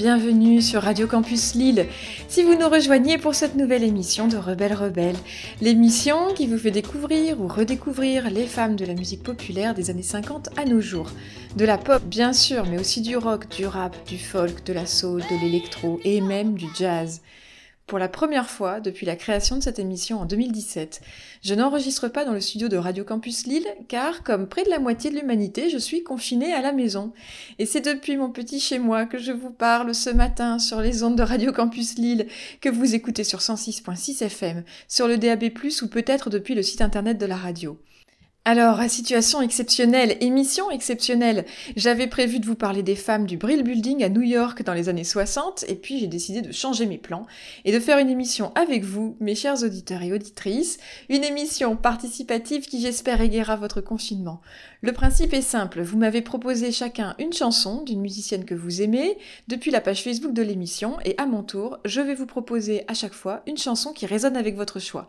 bienvenue sur Radio Campus Lille. Si vous nous rejoignez pour cette nouvelle émission de Rebelle Rebelle, l'émission qui vous fait découvrir ou redécouvrir les femmes de la musique populaire des années 50 à nos jours. De la pop bien sûr, mais aussi du rock, du rap, du folk, de la soul, de l'électro et même du jazz. Pour la première fois depuis la création de cette émission en 2017, je n'enregistre pas dans le studio de Radio Campus Lille car, comme près de la moitié de l'humanité, je suis confinée à la maison. Et c'est depuis mon petit chez moi que je vous parle ce matin sur les ondes de Radio Campus Lille que vous écoutez sur 106.6 FM, sur le DAB+, ou peut-être depuis le site internet de la radio. Alors, situation exceptionnelle, émission exceptionnelle, j'avais prévu de vous parler des femmes du Brill Building à New York dans les années 60, et puis j'ai décidé de changer mes plans et de faire une émission avec vous, mes chers auditeurs et auditrices, une émission participative qui j'espère égayera votre confinement. Le principe est simple, vous m'avez proposé chacun une chanson d'une musicienne que vous aimez depuis la page Facebook de l'émission, et à mon tour, je vais vous proposer à chaque fois une chanson qui résonne avec votre choix.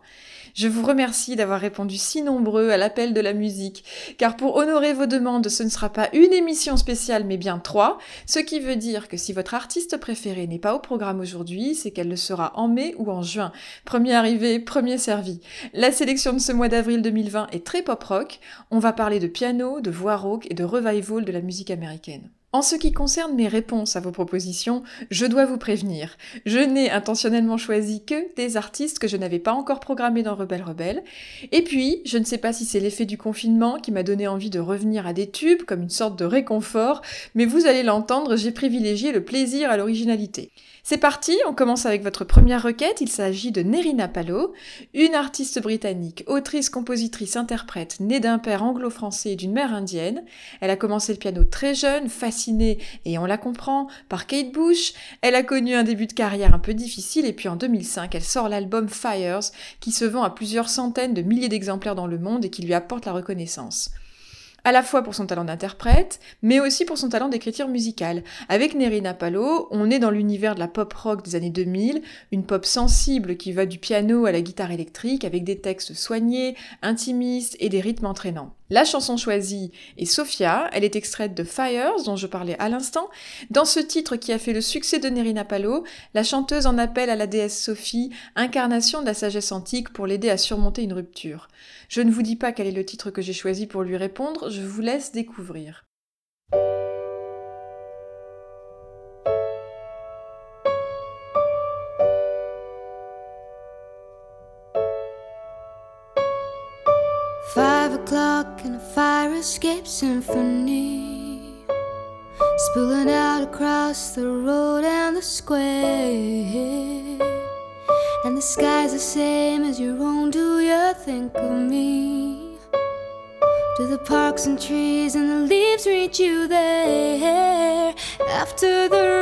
Je vous remercie d'avoir répondu si nombreux à l'appel de la musique, car pour honorer vos demandes, ce ne sera pas une émission spéciale, mais bien trois, ce qui veut dire que si votre artiste préféré n'est pas au programme aujourd'hui, c'est qu'elle le sera en mai ou en juin. Premier arrivé, premier servi. La sélection de ce mois d'avril 2020 est très pop-rock, on va parler de piano, de voix rauque et de revival de la musique américaine. En ce qui concerne mes réponses à vos propositions, je dois vous prévenir. Je n'ai intentionnellement choisi que des artistes que je n'avais pas encore programmés dans Rebelle Rebelle. Et puis, je ne sais pas si c'est l'effet du confinement qui m'a donné envie de revenir à des tubes comme une sorte de réconfort, mais vous allez l'entendre, j'ai privilégié le plaisir à l'originalité. C'est parti, on commence avec votre première requête. Il s'agit de Nerina Palo, une artiste britannique, autrice, compositrice, interprète, née d'un père anglo-français et d'une mère indienne. Elle a commencé le piano très jeune, fascinée, et on la comprend, par Kate Bush. Elle a connu un début de carrière un peu difficile, et puis en 2005, elle sort l'album Fires, qui se vend à plusieurs centaines de milliers d'exemplaires dans le monde et qui lui apporte la reconnaissance à la fois pour son talent d'interprète, mais aussi pour son talent d'écriture musicale. Avec Nerina Palo, on est dans l'univers de la pop rock des années 2000, une pop sensible qui va du piano à la guitare électrique avec des textes soignés, intimistes et des rythmes entraînants. La chanson choisie est Sophia, elle est extraite de Fires dont je parlais à l'instant. Dans ce titre qui a fait le succès de Nerina Palo, la chanteuse en appelle à la déesse Sophie, incarnation de la sagesse antique pour l'aider à surmonter une rupture. Je ne vous dis pas quel est le titre que j'ai choisi pour lui répondre, je vous laisse découvrir. Fire escape symphony spilling out across the road and the square. And the sky's the same as your own. Do you think of me? Do the parks and trees and the leaves reach you there after the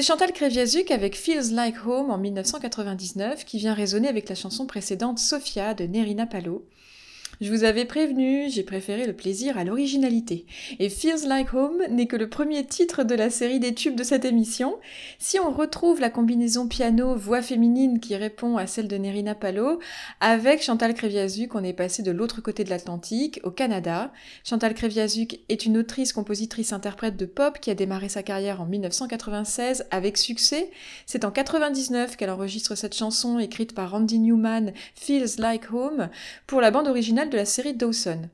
C'était Chantal Créviazuc avec Feels Like Home en 1999 qui vient résonner avec la chanson précédente Sophia de Nerina Palo, je vous avais prévenu, j'ai préféré le plaisir à l'originalité. Et Feels Like Home n'est que le premier titre de la série des tubes de cette émission. Si on retrouve la combinaison piano-voix féminine qui répond à celle de Nerina Palo, avec Chantal Kreviazuk, on est passé de l'autre côté de l'Atlantique, au Canada. Chantal Kreviazuk est une autrice, compositrice, interprète de pop qui a démarré sa carrière en 1996 avec succès. C'est en 99 qu'elle enregistre cette chanson écrite par Randy Newman, Feels Like Home, pour la bande originale de la série Dawson.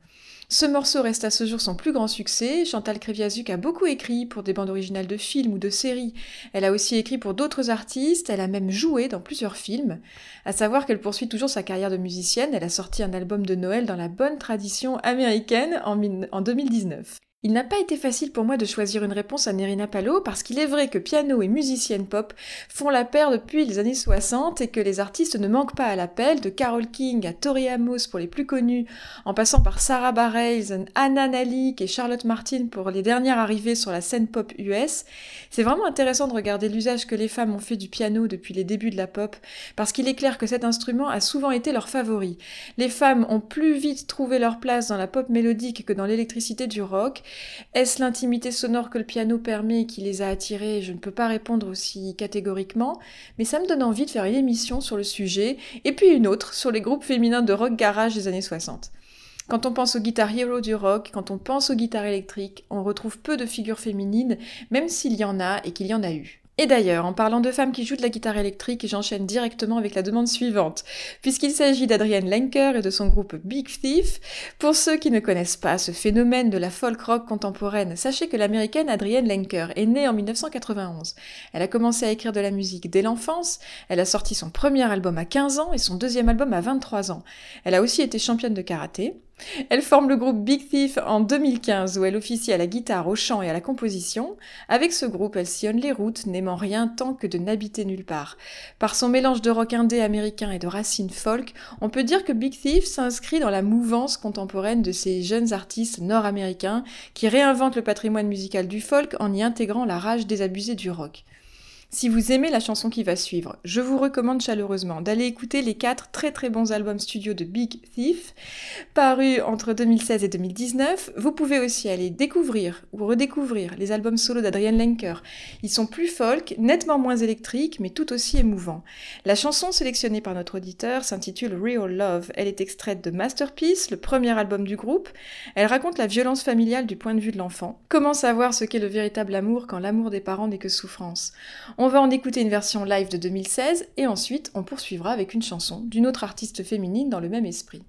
Ce morceau reste à ce jour son plus grand succès. Chantal Kreviazuk a beaucoup écrit pour des bandes originales de films ou de séries. Elle a aussi écrit pour d'autres artistes, elle a même joué dans plusieurs films. À savoir qu'elle poursuit toujours sa carrière de musicienne, elle a sorti un album de Noël dans la bonne tradition américaine en, en 2019. Il n'a pas été facile pour moi de choisir une réponse à Nerina Palo parce qu'il est vrai que piano et musicienne pop font la paire depuis les années 60 et que les artistes ne manquent pas à l'appel, de Carole King à Tori Amos pour les plus connus, en passant par Sarah Bareilles, Anna Nalik et Charlotte Martin pour les dernières arrivées sur la scène pop US. C'est vraiment intéressant de regarder l'usage que les femmes ont fait du piano depuis les débuts de la pop parce qu'il est clair que cet instrument a souvent été leur favori. Les femmes ont plus vite trouvé leur place dans la pop mélodique que dans l'électricité du rock est-ce l'intimité sonore que le piano permet qui les a attirés? Je ne peux pas répondre aussi catégoriquement, mais ça me donne envie de faire une émission sur le sujet, et puis une autre sur les groupes féminins de rock garage des années 60. Quand on pense aux guitares hero du rock, quand on pense aux guitares électriques, on retrouve peu de figures féminines, même s'il y en a et qu'il y en a eu. Et d'ailleurs, en parlant de femmes qui jouent de la guitare électrique, j'enchaîne directement avec la demande suivante, puisqu'il s'agit d'Adrienne Lenker et de son groupe Big Thief. Pour ceux qui ne connaissent pas ce phénomène de la folk rock contemporaine, sachez que l'américaine Adrienne Lenker est née en 1991. Elle a commencé à écrire de la musique dès l'enfance, elle a sorti son premier album à 15 ans et son deuxième album à 23 ans. Elle a aussi été championne de karaté, elle forme le groupe Big Thief en 2015 où elle officie à la guitare, au chant et à la composition. Avec ce groupe, elle sillonne les routes, n'aimant rien tant que de n'habiter nulle part. Par son mélange de rock indé américain et de racines folk, on peut dire que Big Thief s'inscrit dans la mouvance contemporaine de ces jeunes artistes nord-américains qui réinventent le patrimoine musical du folk en y intégrant la rage désabusée du rock. Si vous aimez la chanson qui va suivre, je vous recommande chaleureusement d'aller écouter les quatre très très bons albums studio de Big Thief, parus entre 2016 et 2019. Vous pouvez aussi aller découvrir ou redécouvrir les albums solo d'Adrienne Lenker. Ils sont plus folk, nettement moins électriques, mais tout aussi émouvants. La chanson sélectionnée par notre auditeur s'intitule Real Love. Elle est extraite de Masterpiece, le premier album du groupe. Elle raconte la violence familiale du point de vue de l'enfant. Comment savoir ce qu'est le véritable amour quand l'amour des parents n'est que souffrance? On va en écouter une version live de 2016 et ensuite on poursuivra avec une chanson d'une autre artiste féminine dans le même esprit.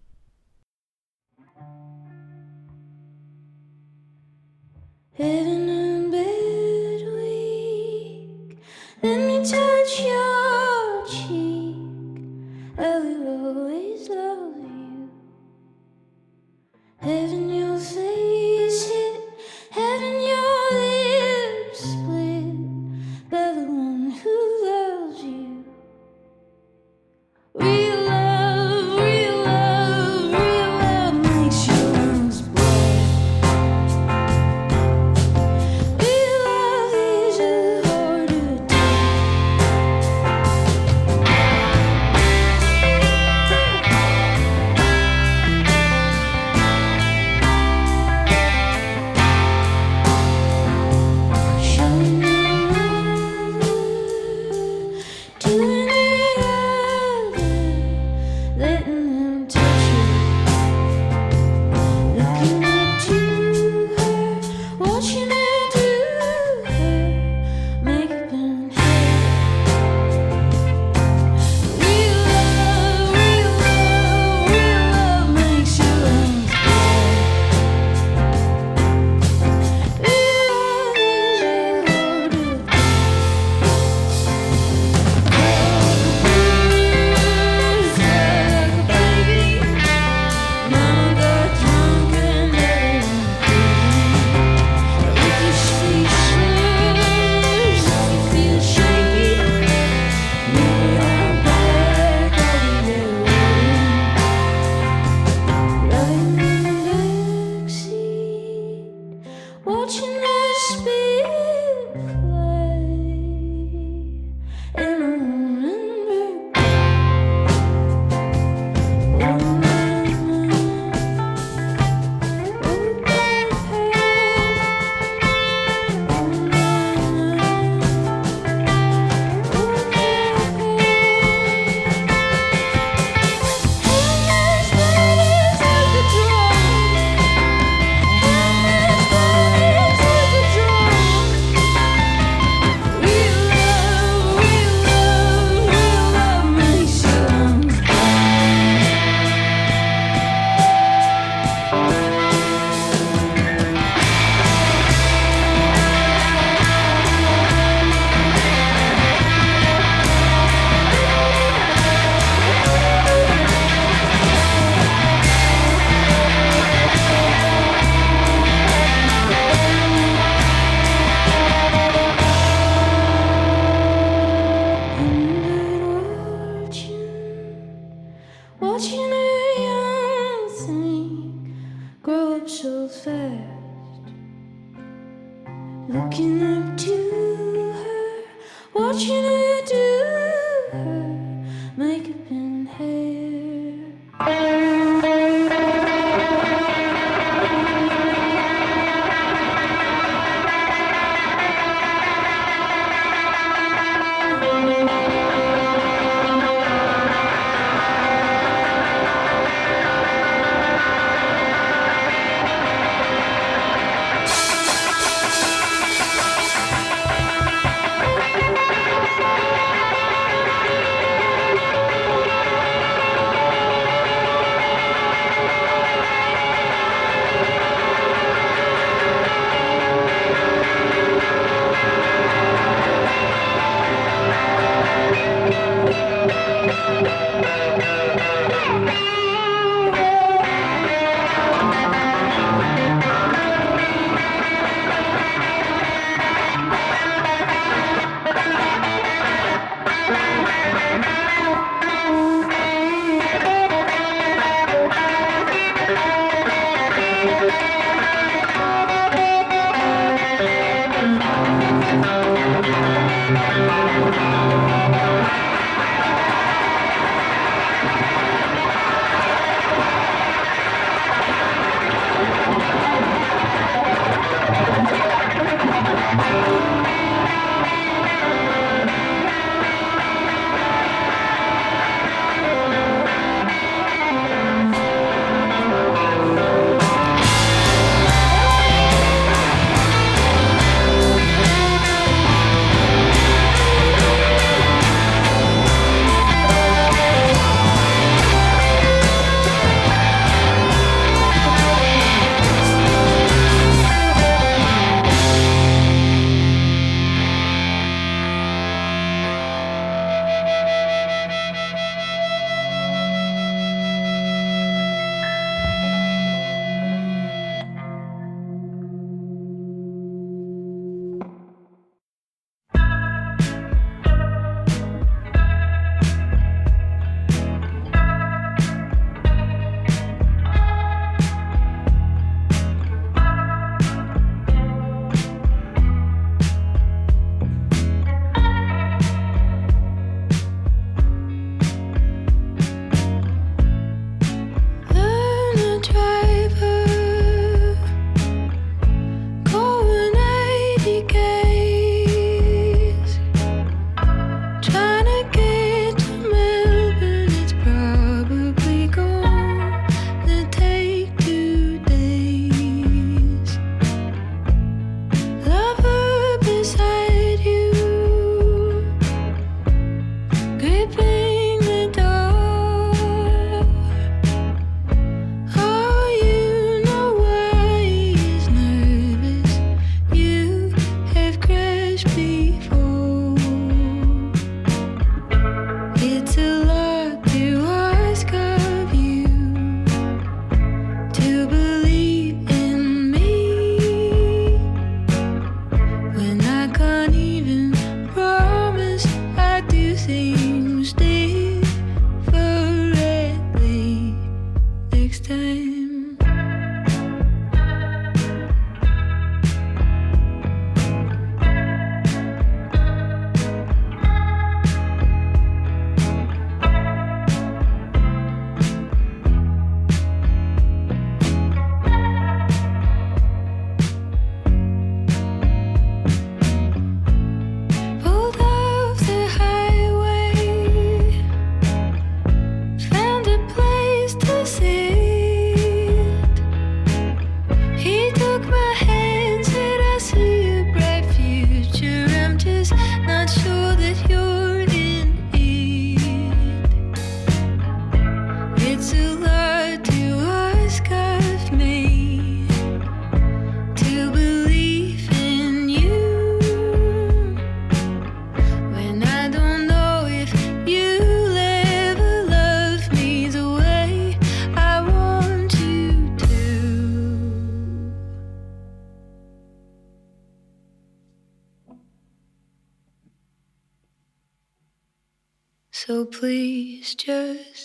Please just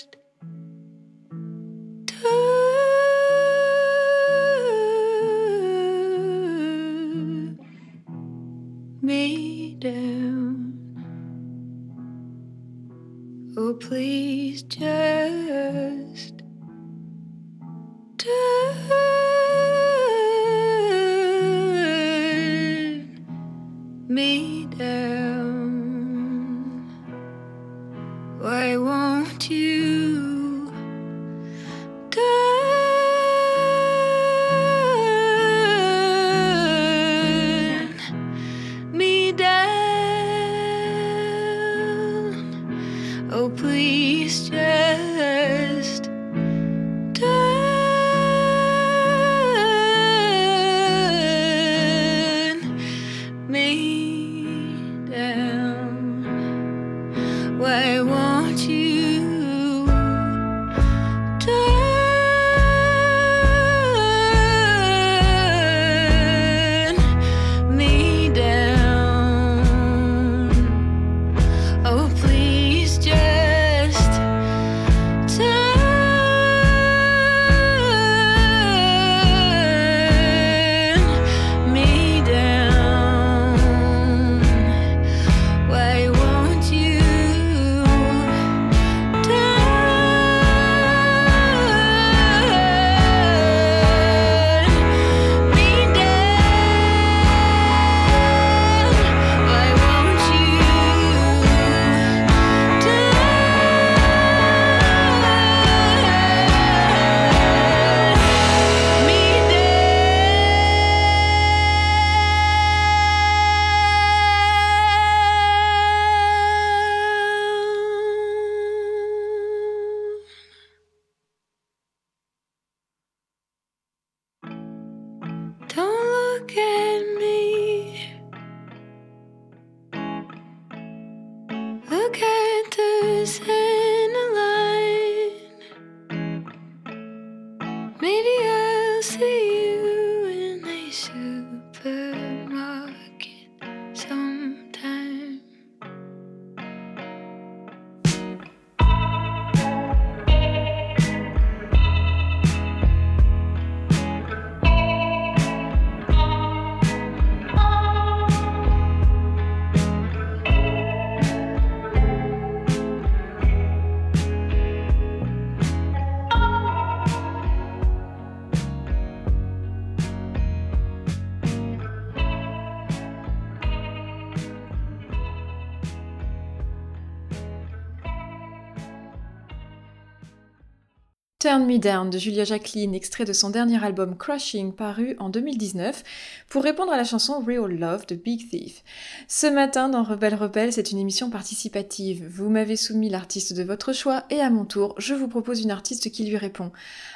Turn Me Down de Julia Jacqueline, extrait de son dernier album Crushing paru en 2019, pour répondre à la chanson Real Love de Big Thief. Ce matin dans Rebelle Rebelle, c'est une émission participative. Vous m'avez soumis l'artiste de votre choix et à mon tour, je vous propose une artiste qui lui répond.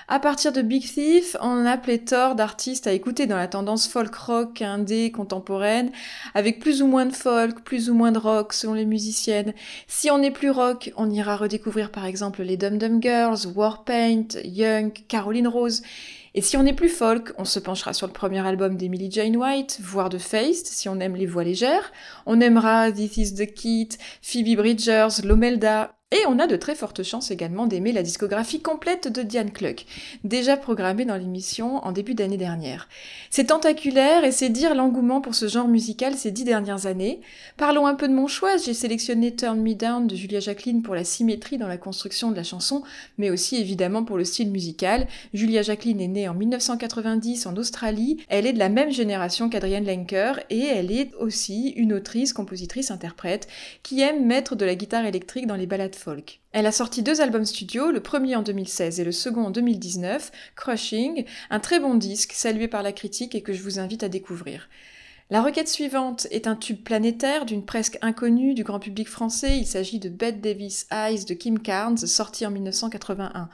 À partir de Big Thief, on a pléthore d'artistes à écouter dans la tendance folk rock, indé, contemporaine, avec plus ou moins de folk, plus ou moins de rock selon les musiciennes. Si on est plus rock, on ira redécouvrir par exemple les Dum Dum Girls, Warpaint, Young, Caroline Rose. Et si on est plus folk, on se penchera sur le premier album d'Emily Jane White, voire de Faced, si on aime les voix légères. On aimera This Is the Kid, Phoebe Bridgers, Lomelda. Et on a de très fortes chances également d'aimer la discographie complète de Diane Cluck, déjà programmée dans l'émission en début d'année dernière. C'est tentaculaire et c'est dire l'engouement pour ce genre musical ces dix dernières années. Parlons un peu de mon choix, j'ai sélectionné Turn Me Down de Julia Jacqueline pour la symétrie dans la construction de la chanson, mais aussi évidemment pour le style musical. Julia Jacqueline est née en 1990 en Australie, elle est de la même génération qu'Adrienne Lenker et elle est aussi une autrice, compositrice, interprète qui aime mettre de la guitare électrique dans les ballades Elle a sorti deux albums studio, le premier en 2016 et le second en 2019, Crushing, un très bon disque salué par la critique et que je vous invite à découvrir. La requête suivante est un tube planétaire d'une presque inconnue du grand public français. Il s'agit de Bette Davis Eyes de Kim Carnes, sorti en 1981.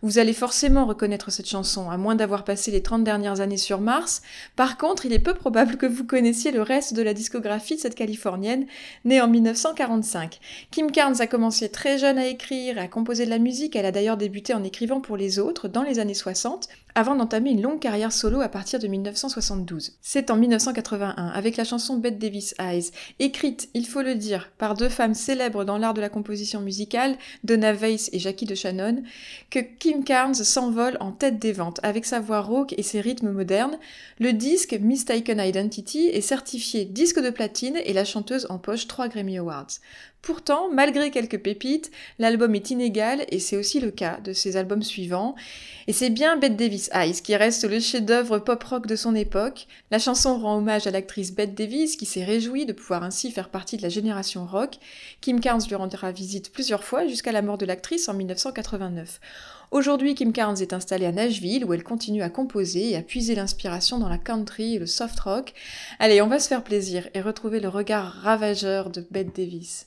Vous allez forcément reconnaître cette chanson, à moins d'avoir passé les 30 dernières années sur Mars. Par contre, il est peu probable que vous connaissiez le reste de la discographie de cette Californienne, née en 1945. Kim Carnes a commencé très jeune à écrire et à composer de la musique. Elle a d'ailleurs débuté en écrivant pour les autres dans les années 60, avant d'entamer une longue carrière solo à partir de 1972. C'est en 1981, avec la chanson Bette Davis Eyes, écrite, il faut le dire, par deux femmes célèbres dans l'art de la composition musicale, Donna Weiss et Jackie DeShannon, que Kim Carnes s'envole en tête des ventes avec sa voix rauque et ses rythmes modernes. Le disque Mistaken Identity est certifié disque de platine et la chanteuse empoche trois Grammy Awards. Pourtant, malgré quelques pépites, l'album est inégal et c'est aussi le cas de ses albums suivants. Et c'est bien Bette Davis Eyes qui reste le chef-d'œuvre pop-rock de son époque. La chanson rend hommage à l'actrice Bette Davis qui s'est réjouie de pouvoir ainsi faire partie de la génération rock. Kim Carnes lui rendra visite plusieurs fois jusqu'à la mort de l'actrice en 1989. Aujourd'hui, Kim Carnes est installée à Nashville où elle continue à composer et à puiser l'inspiration dans la country et le soft rock. Allez, on va se faire plaisir et retrouver le regard ravageur de Bette Davis.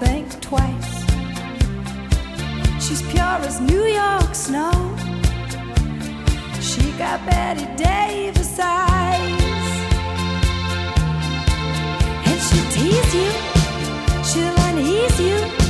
think twice. She's pure as New York snow. She got Betty Davis eyes. And she'll tease you, she'll unease you.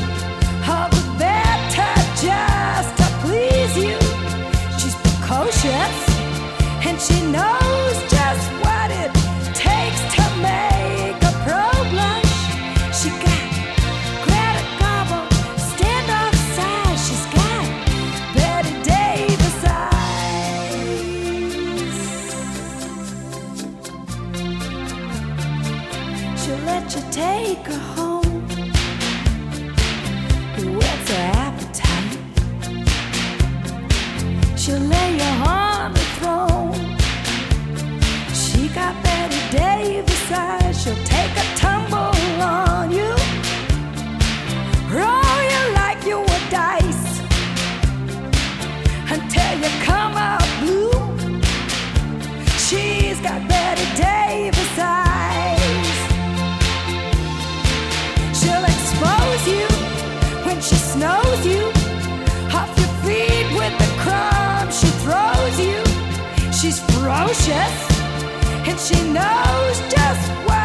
She knows just what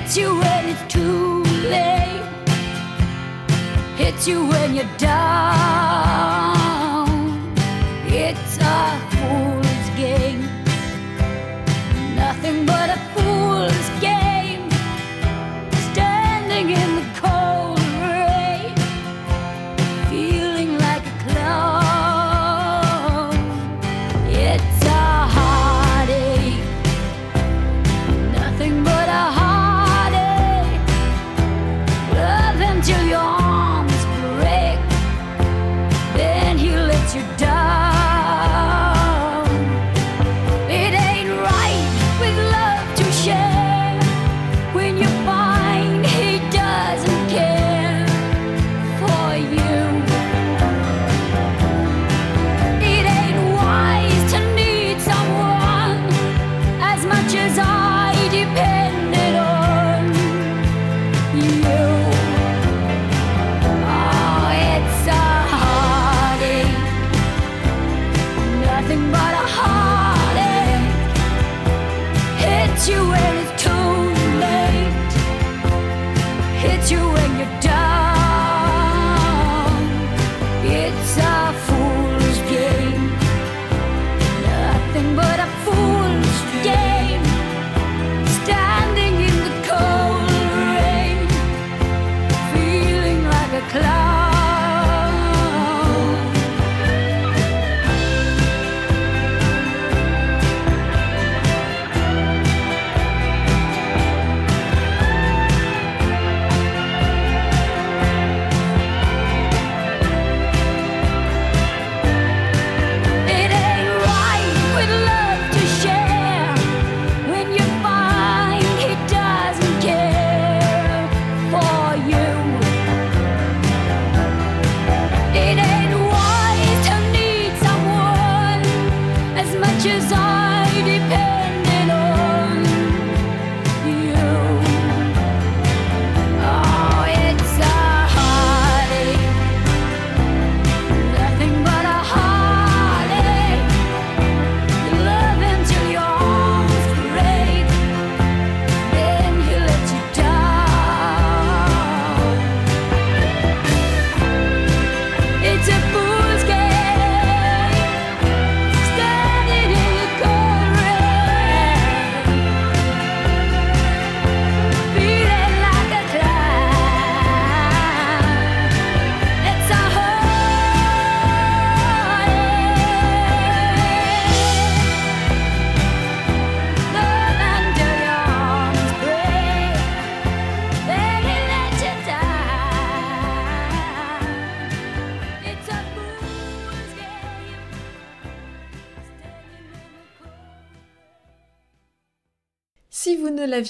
Hits you when it's too late, hits you when you're down.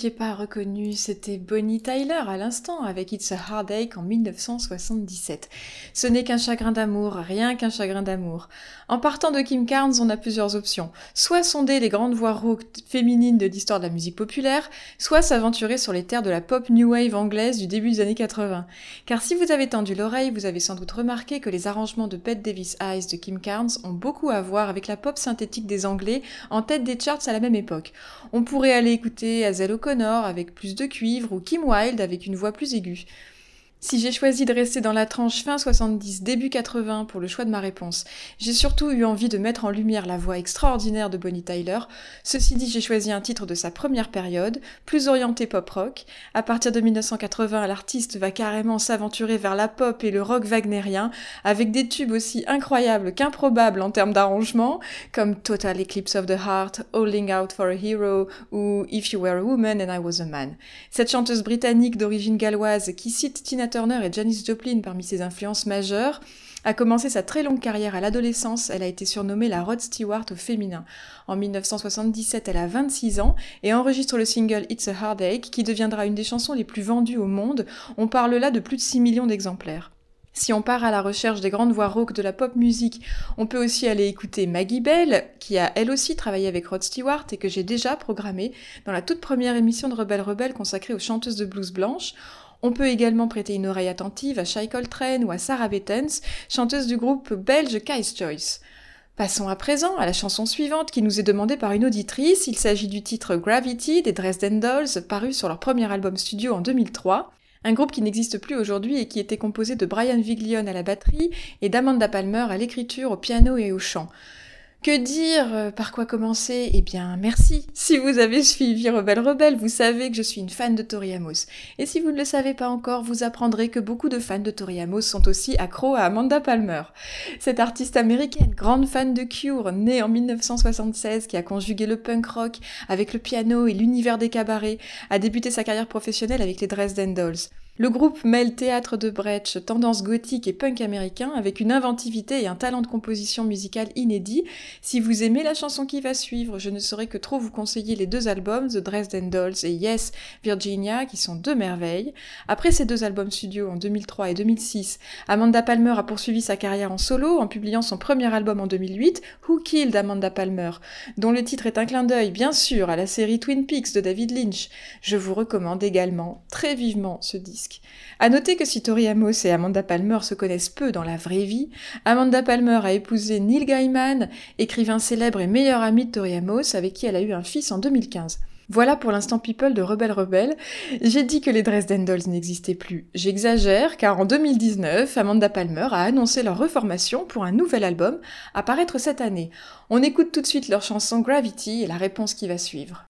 L'aviez pas reconnu, c'était Bonnie Tyler à l'instant avec It's a Heartache en 1977. Ce n'est qu'un chagrin d'amour, rien qu'un chagrin d'amour. En partant de Kim Carnes, on a plusieurs options. Soit sonder les grandes voix rock féminines de l'histoire de la musique populaire, soit s'aventurer sur les terres de la pop new wave anglaise du début des années 80. Car si vous avez tendu l'oreille, vous avez sans doute remarqué que les arrangements de Pet Davis Eyes de Kim Carnes ont beaucoup à voir avec la pop synthétique des Anglais en tête des charts à la même époque. On pourrait aller écouter Hazel O'Connor avec plus de cuivre ou Kim Wilde avec une voix plus aiguë. Si j'ai choisi de rester dans la tranche fin 70, début 80 pour le choix de ma réponse, j'ai surtout eu envie de mettre en lumière la voix extraordinaire de Bonnie Tyler. Ceci dit, j'ai choisi un titre de sa première période, plus orienté pop-rock. À partir de 1980, l'artiste va carrément s'aventurer vers la pop et le rock wagnérien, avec des tubes aussi incroyables qu'improbables en termes d'arrangement, comme Total Eclipse of the Heart, Holding Out for a Hero ou If You Were a Woman and I Was a Man. Cette chanteuse britannique d'origine galloise qui cite Tina Turner et Janis Joplin parmi ses influences majeures, a commencé sa très longue carrière à l'adolescence, elle a été surnommée la Rod Stewart au féminin. En 1977, elle a 26 ans et enregistre le single It's a Heartache qui deviendra une des chansons les plus vendues au monde. On parle là de plus de 6 millions d'exemplaires. Si on part à la recherche des grandes voix rock de la pop musique, on peut aussi aller écouter Maggie Bell, qui a elle aussi travaillé avec Rod Stewart et que j'ai déjà programmé dans la toute première émission de Rebelle Rebelle consacrée aux chanteuses de blues blanches. On peut également prêter une oreille attentive à Shai Coltrane ou à Sarah Bettens, chanteuse du groupe belge Kai's Choice. Passons à présent à la chanson suivante qui nous est demandée par une auditrice. Il s'agit du titre Gravity des Dresden Dolls, paru sur leur premier album studio en 2003. Un groupe qui n'existe plus aujourd'hui et qui était composé de Brian Viglione à la batterie et d'Amanda Palmer à l'écriture, au piano et au chant. Que dire euh, Par quoi commencer? Eh bien, merci. Si vous avez suivi Rebelle Rebelle, vous savez que je suis une fan de Tori Amos. Et si vous ne le savez pas encore, vous apprendrez que beaucoup de fans de Tori Amos sont aussi accros à Amanda Palmer. Cette artiste américaine, grande fan de Cure, née en 1976, qui a conjugué le punk rock avec le piano et l'univers des cabarets, a débuté sa carrière professionnelle avec les Dresden Dolls. Le groupe mêle théâtre de Brecht, tendance gothique et punk américain avec une inventivité et un talent de composition musicale inédit. Si vous aimez la chanson qui va suivre, je ne saurais que trop vous conseiller les deux albums, The Dresden Dolls et Yes, Virginia, qui sont deux merveilles. Après ces deux albums studio en 2003 et 2006, Amanda Palmer a poursuivi sa carrière en solo en publiant son premier album en 2008, Who Killed Amanda Palmer, dont le titre est un clin d'œil bien sûr à la série Twin Peaks de David Lynch. Je vous recommande également très vivement ce disque. A noter que si Tori Amos et Amanda Palmer se connaissent peu dans la vraie vie, Amanda Palmer a épousé Neil Gaiman, écrivain célèbre et meilleur ami de Tori Amos, avec qui elle a eu un fils en 2015. Voilà pour l'instant People de Rebelle Rebelle. J'ai dit que les Dresden Dolls n'existaient plus. J'exagère car en 2019, Amanda Palmer a annoncé leur reformation pour un nouvel album à paraître cette année. On écoute tout de suite leur chanson Gravity et la réponse qui va suivre.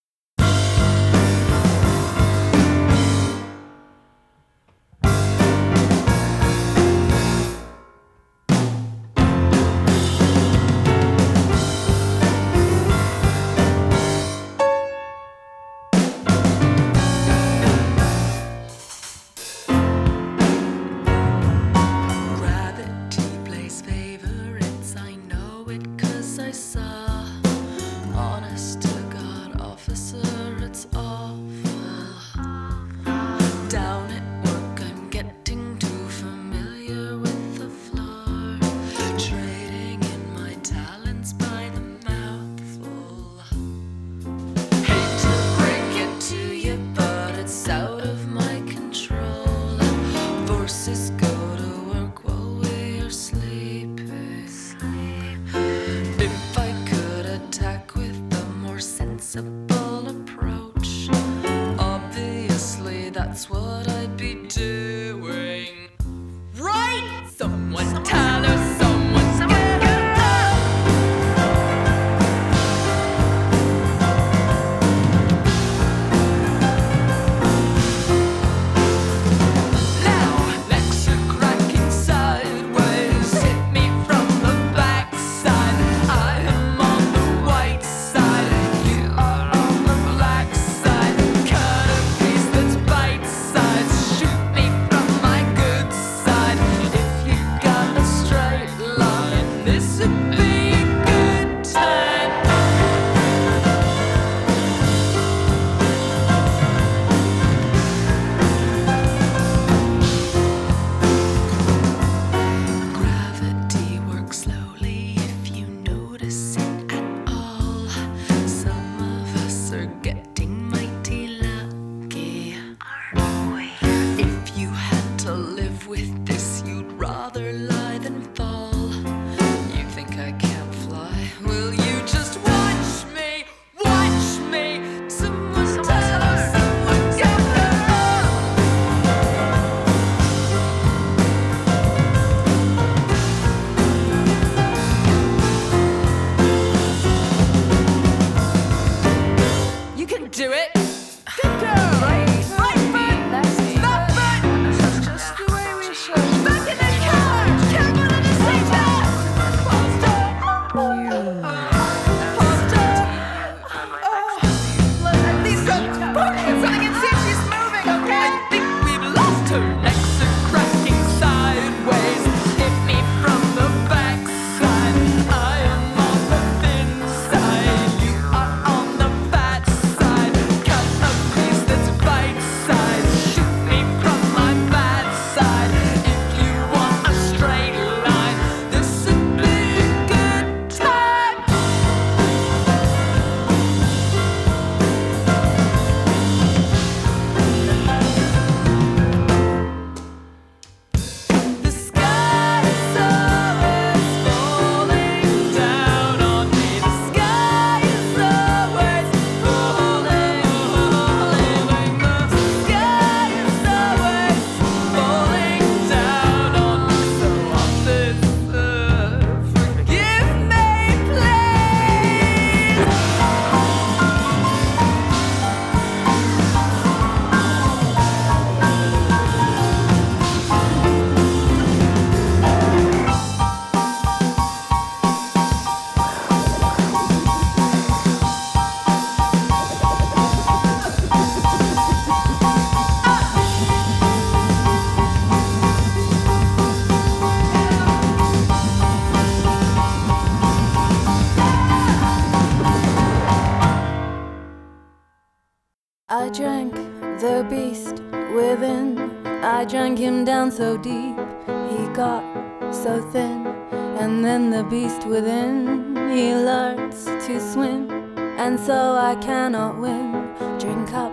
Cannot win. Drink up,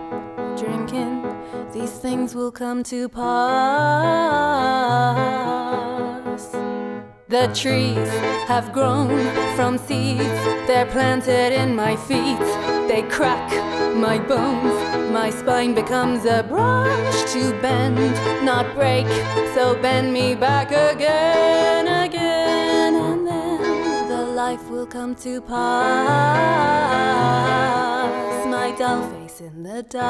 drink in, these things will come to pass. The trees have grown from seeds, they're planted in my feet. They crack my bones, my spine becomes a branch to bend, not break. So bend me back again, again, life will come to pass. My dull face in the dark.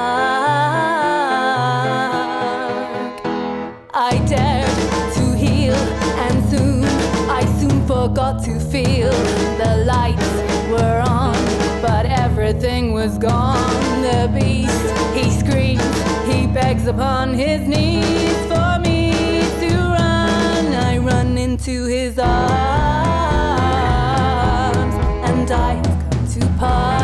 I dared to heal, and soon I soon forgot to feel. The lights were on, but everything was gone. The beast, he screams, he begs upon his knees for me to run. I run into his arms, apart.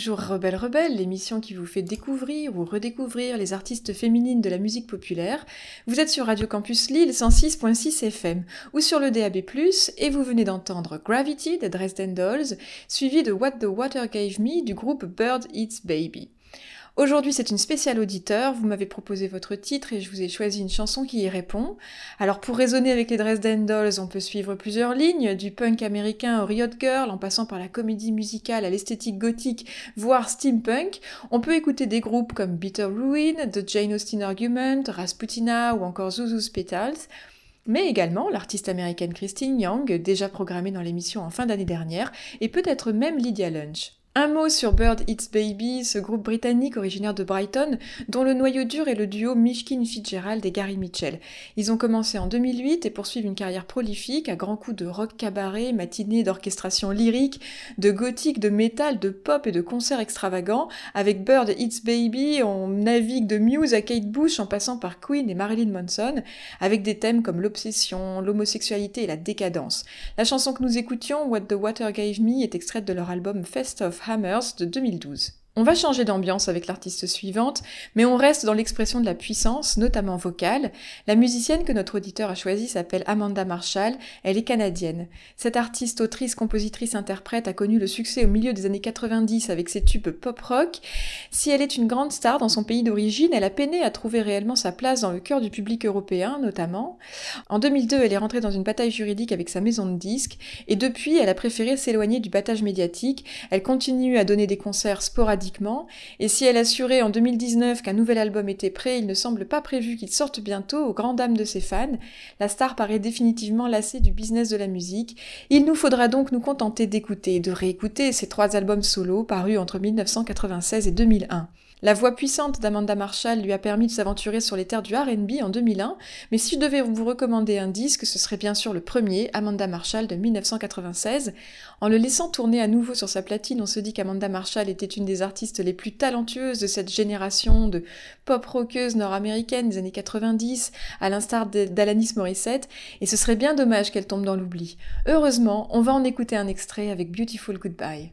Toujours Rebelle Rebelle, l'émission qui vous fait découvrir ou redécouvrir les artistes féminines de la musique populaire. Vous êtes sur Radio Campus Lille 106.6 FM ou sur le DAB+, et vous venez d'entendre Gravity des Dresden Dolls, suivi de What the Water Gave Me du groupe Bird Eats Baby. Aujourd'hui, c'est une spéciale auditeur. Vous m'avez proposé votre titre et je vous ai choisi une chanson qui y répond. Alors, pour raisonner avec les Dresden Dolls, on peut suivre plusieurs lignes, du punk américain au Riot Girl, en passant par la comédie musicale à l'esthétique gothique, voire steampunk. On peut écouter des groupes comme Bitter Ruin, The Jane Austen Argument, Rasputina ou encore Zuzu's Petals mais également l'artiste américaine Christine Young, déjà programmée dans l'émission en fin d'année dernière, et peut-être même Lydia Lunch. Un mot sur Bird Eats Baby, ce groupe britannique originaire de Brighton, dont le noyau dur est le duo Mishkin Fitzgerald et Gary Mitchell. Ils ont commencé en 2008 et poursuivent une carrière prolifique à grands coups de rock cabaret, matinées d'orchestration lyrique, de gothique, de métal, de pop et de concerts extravagants. Avec Bird Eats Baby, on navigue de Muse à Kate Bush en passant par Queen et Marilyn Manson, avec des thèmes comme l'obsession, l'homosexualité et la décadence. La chanson que nous écoutions, What the Water Gave Me, est extraite de leur album Fest of Hammers de 2012. On va changer d'ambiance avec l'artiste suivante, mais on reste dans l'expression de la puissance, notamment vocale. La musicienne que notre auditeur a choisie s'appelle Amanda Marshall, elle est canadienne. Cette artiste, autrice, compositrice, interprète a connu le succès au milieu des années 90 avec ses tubes pop-rock. Si elle est une grande star dans son pays d'origine, elle a peiné à trouver réellement sa place dans le cœur du public européen, notamment. En 2002, elle est rentrée dans une bataille juridique avec sa maison de disques, et depuis, elle a préféré s'éloigner du battage médiatique. Elle continue à donner des concerts sporadiques et si elle assurait en 2019 qu'un nouvel album était prêt, il ne semble pas prévu qu'il sorte bientôt aux grandes dames de ses fans. La star paraît définitivement lassée du business de la musique. Il nous faudra donc nous contenter d'écouter et de réécouter ces trois albums solo parus entre 1996 et 2001. La voix puissante d'Amanda Marshall lui a permis de s'aventurer sur les terres du RB en 2001, mais si je devais vous recommander un disque, ce serait bien sûr le premier, Amanda Marshall de 1996. En le laissant tourner à nouveau sur sa platine, on se dit qu'Amanda Marshall était une des artistes les plus talentueuses de cette génération de pop rockeuses nord-américaines des années 90, à l'instar d'Alanis Morissette, et ce serait bien dommage qu'elle tombe dans l'oubli. Heureusement, on va en écouter un extrait avec Beautiful Goodbye.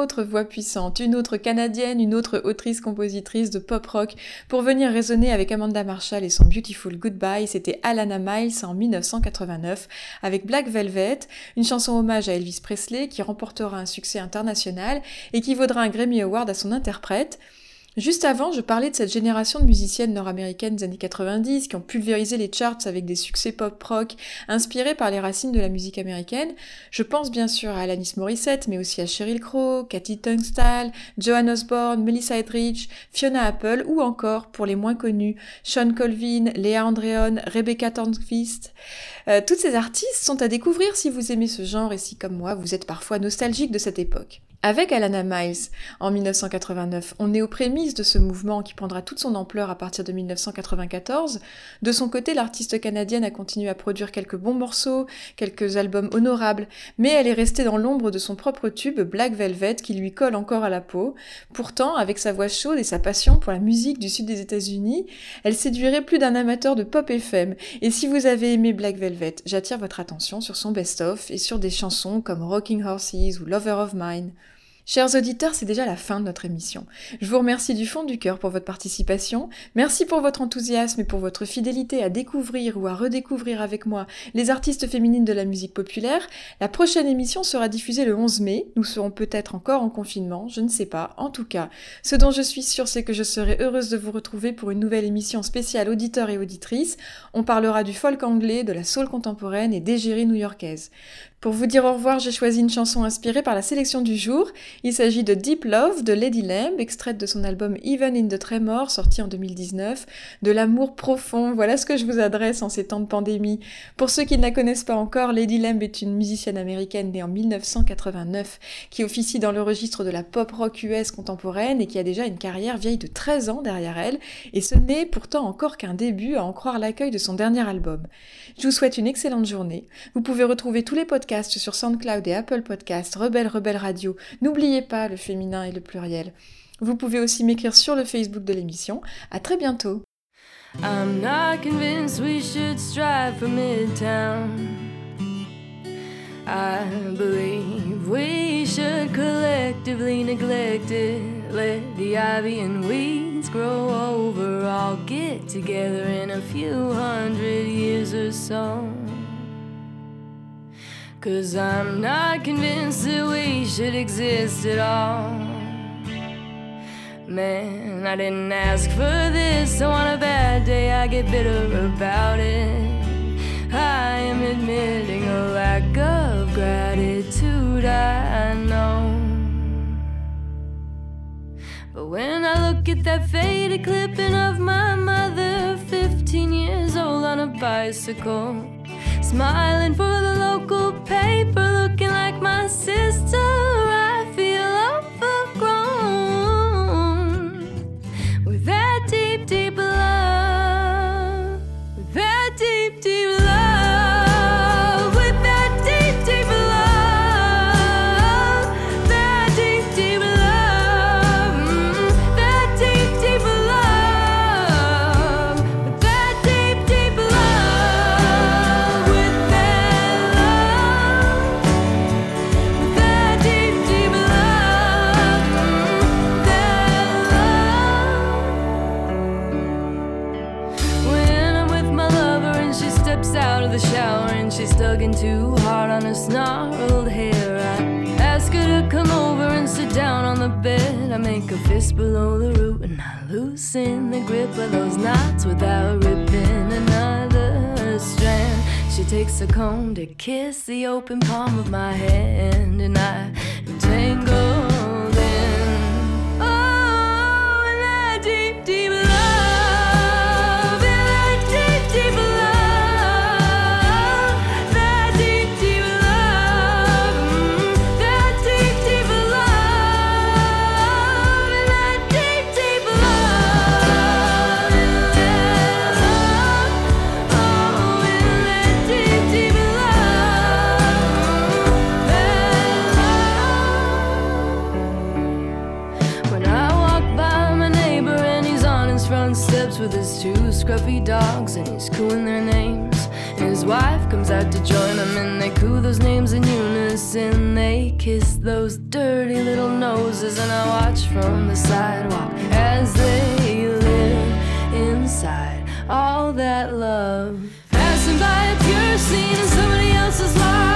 Autre voix puissante, une autre canadienne, une autre autrice-compositrice de pop rock pour venir résonner avec Amanda Marshall et son Beautiful Goodbye. C'était Alana Miles en 1989 avec Black Velvet, une chanson hommage à Elvis Presley qui remportera un succès international et qui vaudra un Grammy Award à son interprète. Juste avant, je parlais de cette génération de musiciennes nord-américaines des années 90 qui ont pulvérisé les charts avec des succès pop-rock inspirés par les racines de la musique américaine. Je pense bien sûr à Alanis Morissette, mais aussi à Sheryl Crow, Cathy Tunstall, Joan Osborne, Melissa Etheridge, Fiona Apple ou encore, pour les moins connus, Sean Colvin, Léa Andreon, Rebecca Tornquist. Euh, toutes ces artistes sont à découvrir si vous aimez ce genre et si, comme moi, vous êtes parfois nostalgique de cette époque. Avec Alana Miles, en 1989, on est aux prémices de ce mouvement qui prendra toute son ampleur à partir de 1994. De son côté, l'artiste canadienne a continué à produire quelques bons morceaux, quelques albums honorables, mais elle est restée dans l'ombre de son propre tube Black Velvet qui lui colle encore à la peau. Pourtant, avec sa voix chaude et sa passion pour la musique du sud des États-Unis, elle séduirait plus d'un amateur de pop FM. Et si vous avez aimé Black Velvet, j'attire votre attention sur son best-of et sur des chansons comme Rocking Horses ou Lover of Mine. Chers auditeurs, c'est déjà la fin de notre émission. Je vous remercie du fond du cœur pour votre participation. Merci pour votre enthousiasme et pour votre fidélité à découvrir ou à redécouvrir avec moi les artistes féminines de la musique populaire. La prochaine émission sera diffusée le 11 mai. Nous serons peut-être encore en confinement, je ne sais pas. En tout cas, ce dont je suis sûre, c'est que je serai heureuse de vous retrouver pour une nouvelle émission spéciale auditeurs et auditrices. On parlera du folk anglais, de la soul contemporaine et d'égérie new-yorkaise. Pour vous dire au revoir, j'ai choisi une chanson inspirée par la sélection du jour. Il s'agit de Deep Love de Lady Lamb, extraite de son album Even in the Tremor, sorti en 2019. De l'amour profond, voilà ce que je vous adresse en ces temps de pandémie. Pour ceux qui ne la connaissent pas encore, Lady Lamb est une musicienne américaine née en 1989 qui officie dans le registre de la pop rock US contemporaine et qui a déjà une carrière vieille de 13 ans derrière elle. Et ce n'est pourtant encore qu'un début à en croire l'accueil de son dernier album. Je vous souhaite une excellente journée. Vous pouvez retrouver tous les podcasts sur SoundCloud et Apple Podcast, Rebelle Rebelle Radio. N'oubliez pas le féminin et le pluriel. Vous pouvez aussi m'écrire sur le Facebook de l'émission. À très bientôt. I'm not convinced we should strive for midtown. I believe we should collectively neglect it. Let the ivy and weeds grow over. I'll get together in a few hundred years or so. Cause I'm not convinced that we should exist at all. Man, I didn't ask for this, so on a bad day I get bitter about it. I am admitting a lack of gratitude, I know. But when I look at that faded clipping of my mother, 15 years old on a bicycle. Smiling for the local paper, looking like my sister. I loosen the grip of those knots without ripping another strand. She takes a comb to kiss the open palm of my hand scruffy dogs and he's cooing their names. And his wife comes out to join him and they coo those names in unison. They kiss those dirty little noses and I watch from the sidewalk as they live inside all that love. Passing by a pure scene in somebody else's life.